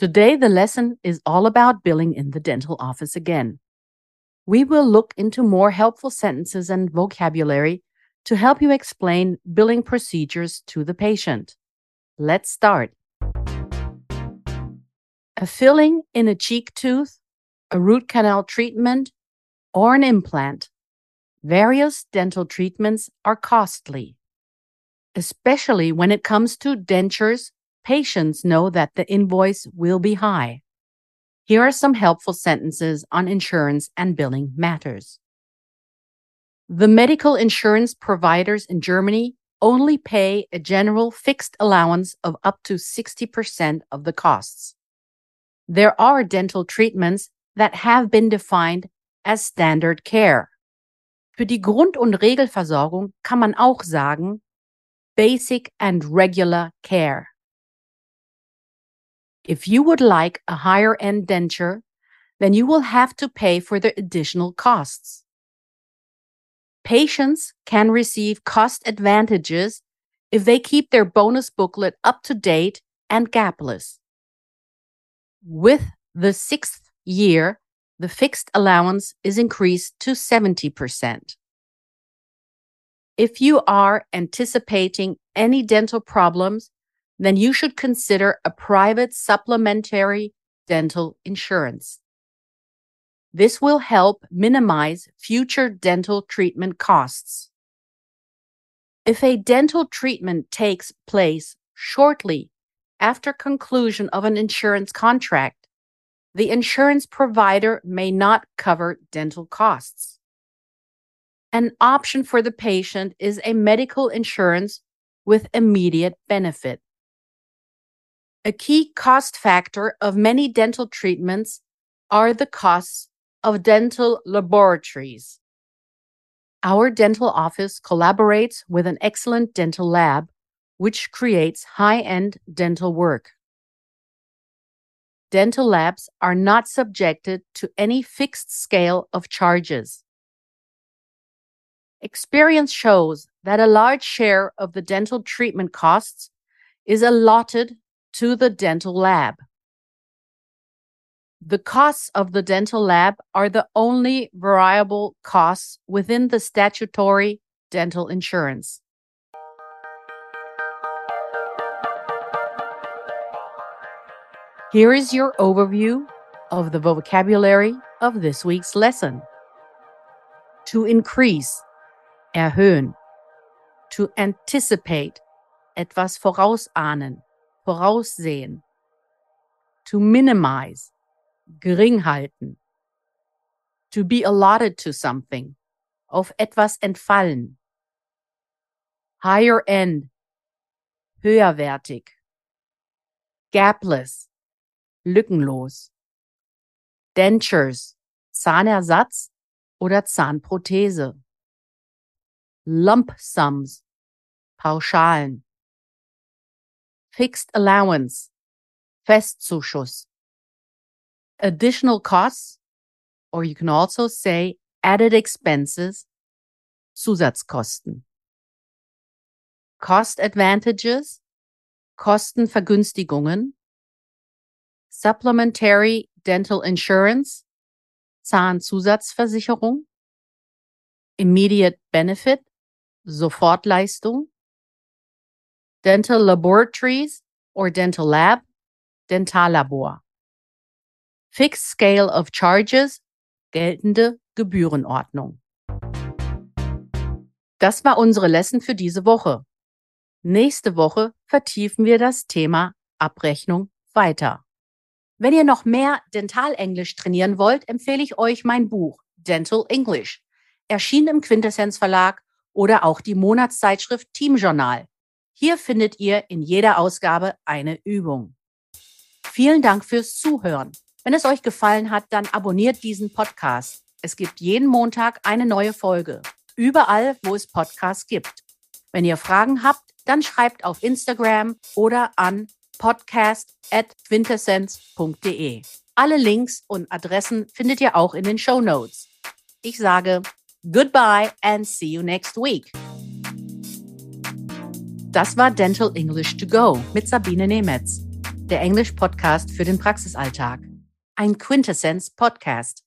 Today, the lesson is all about billing in the dental office again. We will look into more helpful sentences and vocabulary to help you explain billing procedures to the patient. Let's start. A filling in a cheek tooth, a root canal treatment, or an implant. Various dental treatments are costly, especially when it comes to dentures patients know that the invoice will be high. Here are some helpful sentences on insurance and billing matters. The medical insurance providers in Germany only pay a general fixed allowance of up to 60% of the costs. There are dental treatments that have been defined as standard care. Für die Grund- und Regelversorgung kann man auch sagen Basic and Regular Care. If you would like a higher end denture, then you will have to pay for the additional costs. Patients can receive cost advantages if they keep their bonus booklet up to date and gapless. With the sixth year, the fixed allowance is increased to 70%. If you are anticipating any dental problems, then you should consider a private supplementary dental insurance. This will help minimize future dental treatment costs. If a dental treatment takes place shortly after conclusion of an insurance contract, the insurance provider may not cover dental costs. An option for the patient is a medical insurance with immediate benefit. A key cost factor of many dental treatments are the costs of dental laboratories. Our dental office collaborates with an excellent dental lab, which creates high end dental work. Dental labs are not subjected to any fixed scale of charges. Experience shows that a large share of the dental treatment costs is allotted to the dental lab. The costs of the dental lab are the only variable costs within the statutory dental insurance. Here is your overview of the vocabulary of this week's lesson. To increase, erhöhen. To anticipate, etwas vorausahnen voraussehen. To minimize, gering halten. To be allotted to something, auf etwas entfallen. Higher end, höherwertig. Gapless, lückenlos. Dentures, Zahnersatz oder Zahnprothese. Lump sums, Pauschalen. Fixed allowance, Festzuschuss. Additional costs, or you can also say added expenses, Zusatzkosten. Cost advantages, Kostenvergünstigungen. Supplementary dental insurance, Zahnzusatzversicherung. Immediate benefit, Sofortleistung dental laboratories or dental lab, Dentallabor. Fixed scale of charges, geltende Gebührenordnung. Das war unsere Lesson für diese Woche. Nächste Woche vertiefen wir das Thema Abrechnung weiter. Wenn ihr noch mehr Dentalenglisch trainieren wollt, empfehle ich euch mein Buch Dental English, erschienen im Quintessenz Verlag oder auch die Monatszeitschrift Team Journal. Hier findet ihr in jeder Ausgabe eine Übung. Vielen Dank fürs Zuhören. Wenn es euch gefallen hat, dann abonniert diesen Podcast. Es gibt jeden Montag eine neue Folge. Überall, wo es Podcasts gibt. Wenn ihr Fragen habt, dann schreibt auf Instagram oder an podcast.quintessenz.de. Alle Links und Adressen findet ihr auch in den Show Notes. Ich sage goodbye and see you next week. Das war Dental English to Go mit Sabine Nemetz, der Englisch-Podcast für den Praxisalltag. Ein Quintessenz-Podcast.